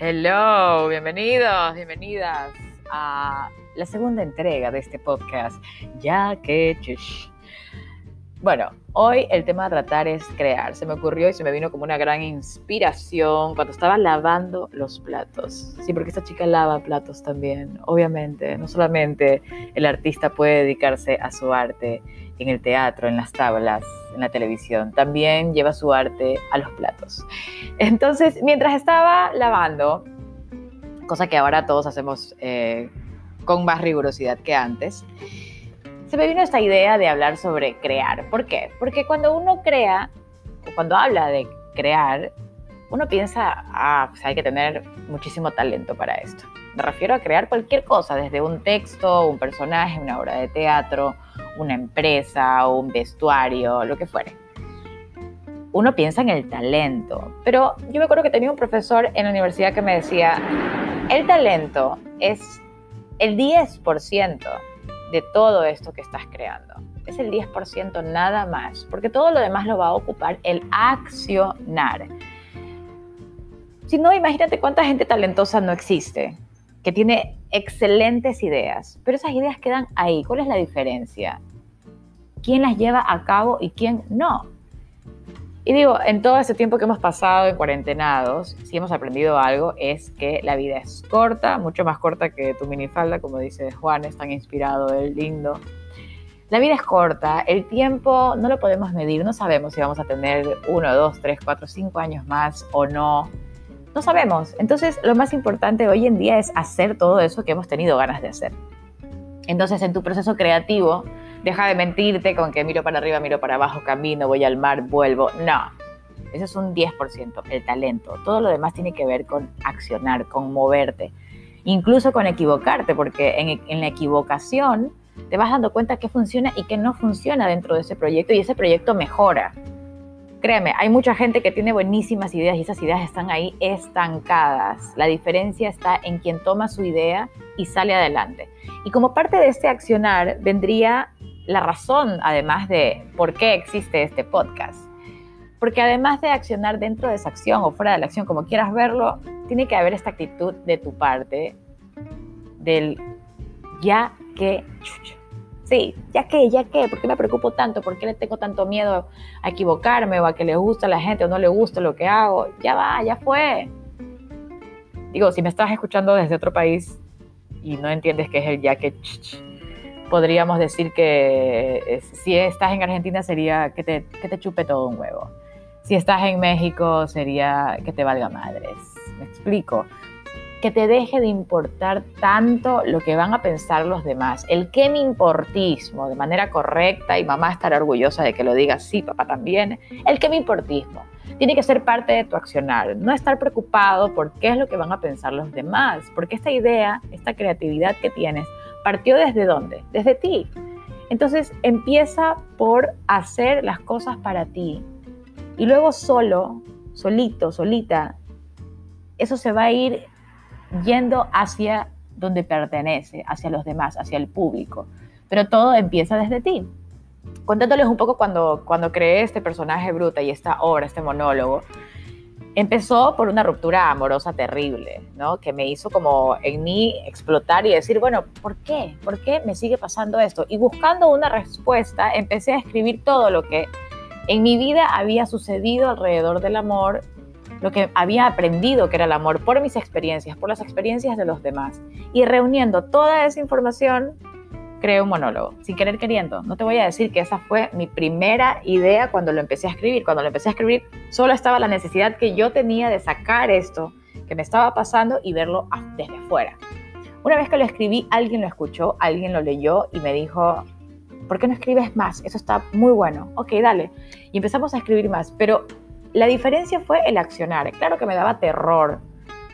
Hello, bienvenidos, bienvenidas a la segunda entrega de este podcast, ya que... Bueno, hoy el tema a tratar es crear. Se me ocurrió y se me vino como una gran inspiración cuando estaba lavando los platos. Sí, porque esta chica lava platos también, obviamente. No solamente el artista puede dedicarse a su arte en el teatro, en las tablas, en la televisión, también lleva su arte a los platos. Entonces, mientras estaba lavando, cosa que ahora todos hacemos eh, con más rigurosidad que antes, se me vino esta idea de hablar sobre crear. ¿Por qué? Porque cuando uno crea, cuando habla de crear, uno piensa, ah, pues hay que tener muchísimo talento para esto. Me refiero a crear cualquier cosa, desde un texto, un personaje, una obra de teatro, una empresa, un vestuario, lo que fuere. Uno piensa en el talento, pero yo me acuerdo que tenía un profesor en la universidad que me decía, el talento es el 10% de todo esto que estás creando. Es el 10% nada más, porque todo lo demás lo va a ocupar el accionar. Si no, imagínate cuánta gente talentosa no existe, que tiene excelentes ideas, pero esas ideas quedan ahí. ¿Cuál es la diferencia? ¿Quién las lleva a cabo y quién no? Y digo, en todo ese tiempo que hemos pasado en cuarentenados, si hemos aprendido algo, es que la vida es corta, mucho más corta que tu minifalda, como dice Juan, es tan inspirado, es lindo. La vida es corta, el tiempo no lo podemos medir, no sabemos si vamos a tener uno, dos, tres, cuatro, cinco años más o no. No sabemos. Entonces, lo más importante hoy en día es hacer todo eso que hemos tenido ganas de hacer. Entonces, en tu proceso creativo, Deja de mentirte con que miro para arriba, miro para abajo, camino, voy al mar, vuelvo. No, eso es un 10%, el talento. Todo lo demás tiene que ver con accionar, con moverte, incluso con equivocarte, porque en, en la equivocación te vas dando cuenta qué funciona y qué no funciona dentro de ese proyecto y ese proyecto mejora. Créeme, hay mucha gente que tiene buenísimas ideas y esas ideas están ahí estancadas. La diferencia está en quien toma su idea y sale adelante. Y como parte de este accionar vendría la razón, además de por qué existe este podcast. Porque además de accionar dentro de esa acción o fuera de la acción, como quieras verlo, tiene que haber esta actitud de tu parte del ya que, sí, ya que, ya que, ¿por qué me preocupo tanto? ¿Por qué le tengo tanto miedo a equivocarme o a que le guste a la gente o no le guste lo que hago? Ya va, ya fue. Digo, si me estás escuchando desde otro país y no entiendes qué es el ya que, podríamos decir que eh, si estás en Argentina sería que te, que te chupe todo un huevo. Si estás en México sería que te valga madres. ¿Me explico? Que te deje de importar tanto lo que van a pensar los demás. El que me importismo de manera correcta y mamá estará orgullosa de que lo diga, sí, papá también. El que me importismo tiene que ser parte de tu accionar. No estar preocupado por qué es lo que van a pensar los demás. Porque esta idea, esta creatividad que tienes, partió desde dónde? Desde ti. Entonces empieza por hacer las cosas para ti. Y luego solo, solito, solita, eso se va a ir yendo hacia donde pertenece, hacia los demás, hacia el público. Pero todo empieza desde ti. Contándoles un poco cuando, cuando creé este personaje bruta y esta obra, este monólogo, Empezó por una ruptura amorosa terrible, ¿no? Que me hizo como en mí explotar y decir, bueno, ¿por qué? ¿Por qué me sigue pasando esto? Y buscando una respuesta, empecé a escribir todo lo que en mi vida había sucedido alrededor del amor, lo que había aprendido que era el amor por mis experiencias, por las experiencias de los demás. Y reuniendo toda esa información, creé un monólogo, sin querer queriendo. No te voy a decir que esa fue mi primera idea cuando lo empecé a escribir. Cuando lo empecé a escribir, solo estaba la necesidad que yo tenía de sacar esto que me estaba pasando y verlo desde afuera. Una vez que lo escribí, alguien lo escuchó, alguien lo leyó y me dijo, ¿por qué no escribes más? Eso está muy bueno. Ok, dale. Y empezamos a escribir más. Pero la diferencia fue el accionar. Claro que me daba terror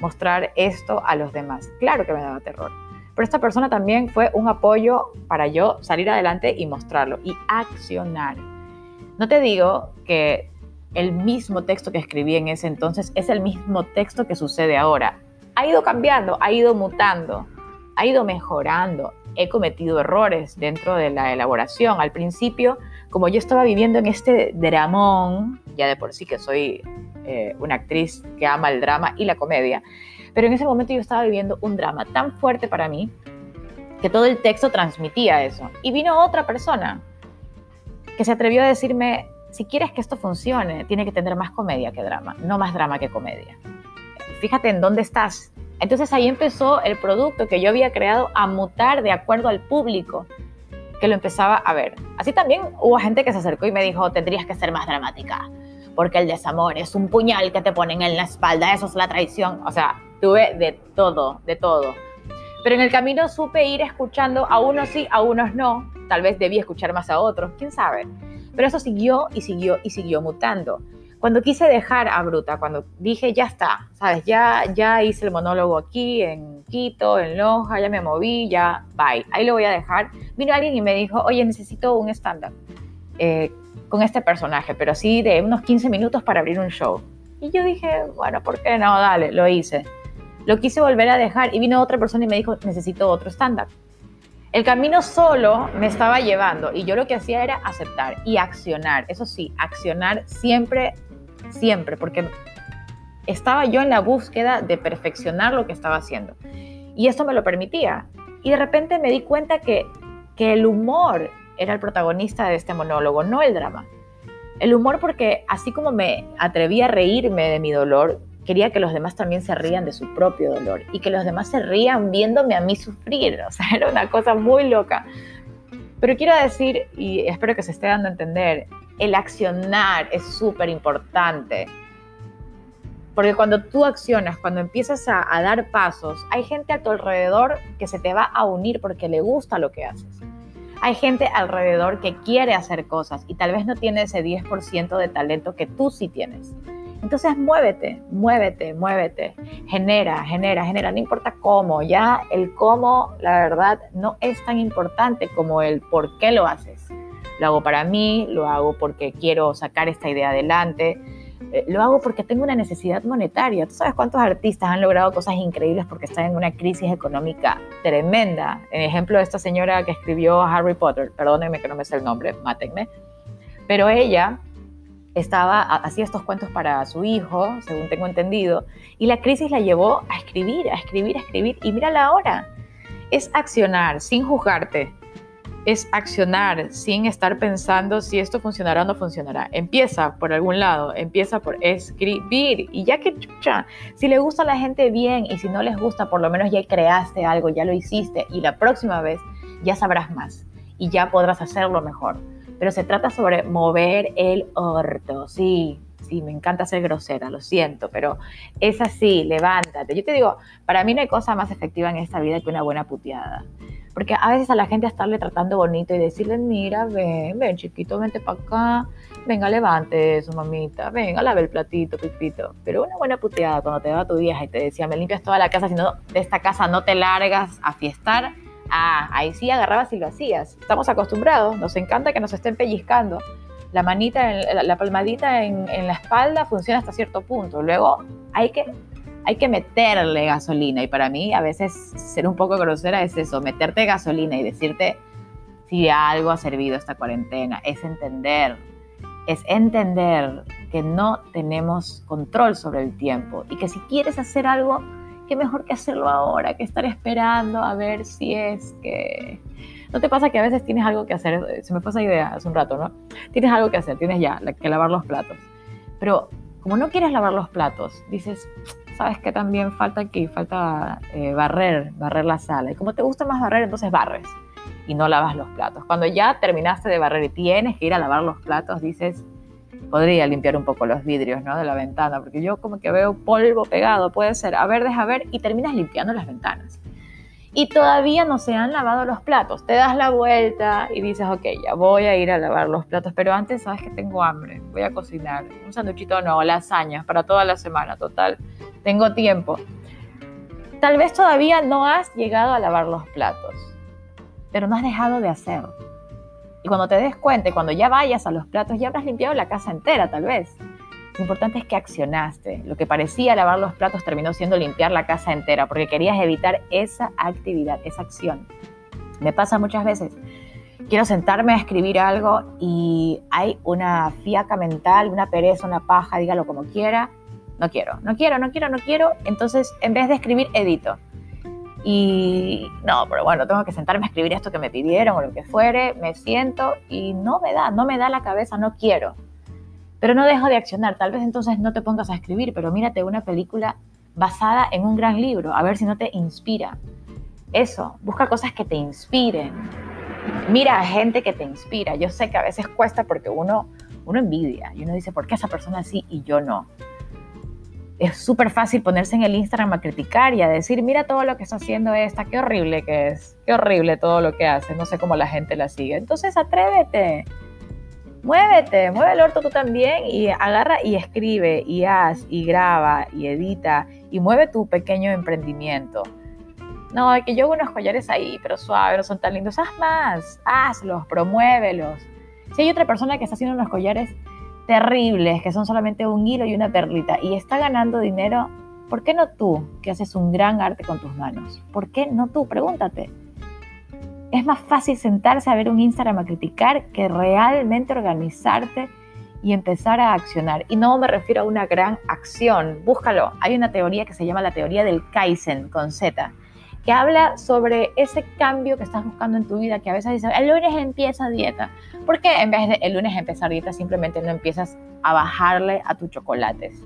mostrar esto a los demás. Claro que me daba terror pero esta persona también fue un apoyo para yo salir adelante y mostrarlo y accionar. No te digo que el mismo texto que escribí en ese entonces es el mismo texto que sucede ahora. Ha ido cambiando, ha ido mutando, ha ido mejorando. He cometido errores dentro de la elaboración. Al principio, como yo estaba viviendo en este dramón, ya de por sí que soy eh, una actriz que ama el drama y la comedia, Pero en ese momento yo estaba viviendo un drama tan fuerte para mí que todo el texto transmitía eso. Y vino otra persona que se atrevió a decirme, si quieres que esto funcione, tiene que tener más comedia que drama, no más drama que comedia. Fíjate en dónde estás. Entonces ahí empezó el producto que yo había creado a mutar de acuerdo al público que lo empezaba a ver. Así también hubo gente que se acercó y me dijo, tendrías que ser más dramática, porque el desamor es un puñal que te ponen en la espalda, eso es la traición. O sea, tuve de todo, de todo. Pero en el camino supe ir escuchando a unos sí, a unos no. Tal vez debí escuchar más a otros, quién sabe. Pero eso siguió y siguió y siguió mutando. Cuando quise dejar a Bruta, cuando dije, ya está, ¿sabes? Ya, ya hice el monólogo aquí, en Quito, en Loja, ya me moví, ya, bye. Ahí lo voy a dejar. Vino alguien y me dijo, oye, necesito un stand-up eh, con este personaje, pero sí de unos 15 minutos para abrir un show. Y yo dije, bueno, ¿por qué no? Dale, lo hice. Lo quise volver a dejar y vino otra persona y me dijo, necesito otro stand-up. El camino solo me estaba llevando y yo lo que hacía era aceptar y accionar. Eso sí, accionar siempre, siempre, porque estaba yo en la búsqueda de perfeccionar lo que estaba haciendo. Y esto me lo permitía. Y de repente me di cuenta que, que el humor era el protagonista de este monólogo, no el drama. El humor porque así como me atreví a reírme de mi dolor, quería que los demás también se rían de su propio dolor y que los demás se rían viéndome a mí sufrir. O sea, era una cosa muy loca. Pero quiero decir, y espero que se esté dando a entender, el accionar es súper importante. Porque cuando tú accionas, cuando empiezas a, dar pasos, hay gente a tu alrededor que se te va a unir porque le gusta lo que haces. Hay gente alrededor que quiere hacer cosas y tal vez no tiene ese 10% de talento que tú sí tienes. Entonces muévete, muévete, muévete, genera, genera, genera, no importa cómo, ya el cómo, la verdad, no es tan importante como el por qué lo haces. Lo hago para mí, lo hago porque quiero sacar esta idea adelante, eh, lo hago porque tengo una necesidad monetaria. ¿Tú sabes cuántos artistas han logrado cosas increíbles porque están en una crisis económica tremenda? En ejemplo, esta señora que escribió Harry Potter, perdónenme que no me sé el nombre, mátenme, pero ella estaba, hacía estos cuentos para su hijo, según tengo entendido, y la crisis la llevó a escribir, a escribir, a escribir, y mírala ahora. Es accionar sin juzgarte, es accionar sin estar pensando si esto funcionará o no funcionará. Empieza por algún lado, empieza por escribir, y ya que chucha, si le gusta a la gente bien, y si no les gusta, por lo menos ya creaste algo, ya lo hiciste, y la próxima vez ya sabrás más, y ya podrás hacerlo mejor. Pero se trata sobre mover el orto, sí, sí, me encanta ser grosera, lo siento, pero es así, levántate. Yo te digo, para mí no hay cosa más efectiva en esta vida que una buena puteada. Porque a veces a la gente estarle tratando bonito y decirle, mira, ven, ven chiquito, vente para acá, venga, levante su mamita, venga, lave el platito, pipito. Pero una buena puteada cuando te va tu vieja y te decía, me limpias toda la casa, si no, de esta casa no te largas a fiestar, Ah, ahí sí agarrabas y lo hacías. Estamos acostumbrados, nos encanta que nos estén pellizcando. La manita, la palmadita en, la espalda funciona hasta cierto punto. Luego hay que, hay que meterle gasolina. Y para mí, a veces, ser un poco grosera es eso: meterte gasolina y decirte si algo ha servido esta cuarentena. Es entender, es entender que no tenemos control sobre el tiempo y que si quieres hacer algo, qué mejor que hacerlo ahora, que estar esperando a ver si es que... ¿No te pasa que a veces tienes algo que hacer? Se me pasa idea hace un rato, ¿no? Tienes algo que hacer, tienes ya que lavar los platos. Pero como no quieres lavar los platos, dices, ¿sabes qué también falta aquí? Falta eh, barrer, barrer la sala. Y como te gusta más barrer, entonces barres y no lavas los platos. Cuando ya terminaste de barrer y tienes que ir a lavar los platos, dices, podría limpiar un poco los vidrios ¿no? de la ventana, porque yo como que veo polvo pegado, puede ser, a ver, deja ver, y terminas limpiando las ventanas. Y todavía no se han lavado los platos. Te das la vuelta y dices, ok, ya voy a ir a lavar los platos, pero antes sabes que tengo hambre, voy a cocinar un sanduchito no, lasañas para toda la semana, total, tengo tiempo. Tal vez todavía no has llegado a lavar los platos, pero no has dejado de hacerlo y cuando te des cuenta, cuando ya vayas a los platos, ya habrás limpiado la casa entera, tal vez. Lo importante es que accionaste. Lo que parecía lavar los platos terminó siendo limpiar la casa entera, porque querías evitar esa actividad, esa acción. Me pasa muchas veces. Quiero sentarme a escribir algo y hay una fiaca mental, una pereza, una paja, dígalo como quiera, no quiero, no quiero, no quiero, no quiero. Entonces, en vez de escribir, edito. Y no, pero bueno, tengo que sentarme a escribir esto que me pidieron o lo que fuere, me siento y no me da, no me da la cabeza, no quiero. Pero no dejo de accionar, tal vez entonces no te pongas a escribir, pero mírate una película basada en un gran libro, a ver si no te inspira. Eso, busca cosas que te inspiren. Mira a gente que te inspira. Yo sé que a veces cuesta porque uno, uno envidia y uno dice, ¿por qué esa persona sí y yo no? es súper fácil ponerse en el Instagram a criticar y a decir, mira todo lo que está haciendo esta, qué horrible que es, qué horrible todo lo que hace, no sé cómo la gente la sigue. Entonces atrévete, muévete, mueve el orto tú también y agarra y escribe y haz y graba y edita y mueve tu pequeño emprendimiento. No, que yo hago unos collares ahí, pero suave, no son tan lindos. Haz más, hazlos, promuévelos. Si hay otra persona que está haciendo unos collares terribles, que son solamente un hilo y una perlita, y está ganando dinero, ¿por qué no tú, que haces un gran arte con tus manos? ¿Por qué no tú? Pregúntate. Es más fácil sentarse a ver un Instagram a criticar que realmente organizarte y empezar a accionar. Y no me refiero a una gran acción, búscalo. Hay una teoría que se llama la teoría del Kaizen con Z que habla sobre ese cambio que estás buscando en tu vida, que a veces dices, el lunes empieza dieta. ¿Por qué en vez de el lunes empezar dieta simplemente no empiezas a bajarle a tus chocolates?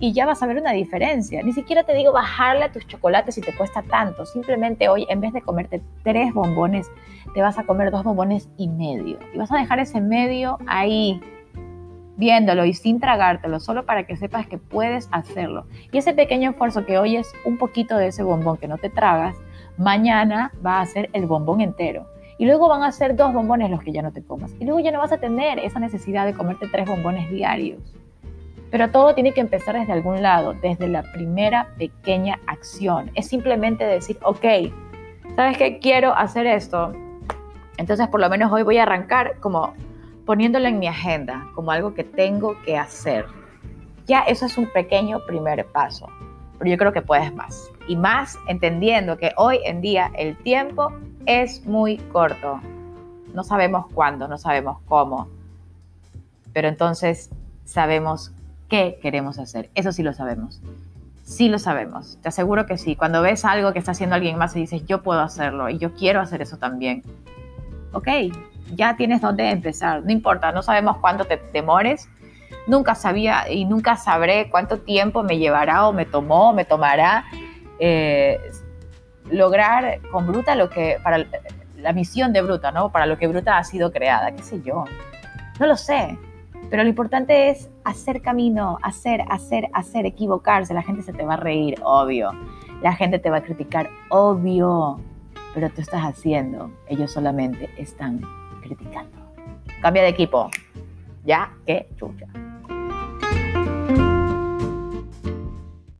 Y ya vas a ver una diferencia. Ni siquiera te digo bajarle a tus chocolates si te cuesta tanto. Simplemente hoy, en vez de comerte tres bombones, te vas a comer dos bombones y medio. Y vas a dejar ese medio ahí viéndolo y sin tragártelo, solo para que sepas que puedes hacerlo. Y ese pequeño esfuerzo que hoy es un poquito de ese bombón que no te tragas, mañana va a ser el bombón entero. Y luego van a ser dos bombones los que ya no te comas. Y luego ya no vas a tener esa necesidad de comerte tres bombones diarios. Pero todo tiene que empezar desde algún lado, desde la primera pequeña acción. Es simplemente decir, ok, ¿sabes qué? Quiero hacer esto. Entonces por lo menos hoy voy a arrancar como poniéndolo en mi agenda como algo que tengo que hacer. Ya eso es un pequeño primer paso, pero yo creo que puedes más. Y más entendiendo que hoy en día el tiempo es muy corto. No sabemos cuándo, no sabemos cómo, pero entonces sabemos qué queremos hacer. Eso sí lo sabemos. Sí lo sabemos. Te aseguro que sí. Cuando ves algo que está haciendo alguien más y dices, yo puedo hacerlo y yo quiero hacer eso también. Ok, ya tienes dónde empezar. No importa, no sabemos cuánto te demores. Nunca sabía y nunca sabré cuánto tiempo me llevará o me tomó o me tomará eh, lograr con Bruta lo que, para la misión de Bruta, ¿no? Para lo que Bruta ha sido creada, qué sé yo. No lo sé. Pero lo importante es hacer camino, hacer, hacer, hacer, equivocarse. La gente se te va a reír, obvio. La gente te va a criticar, obvio. Pero tú estás haciendo. Ellos solamente están criticando. Cambia de equipo. Ya, qué chucha.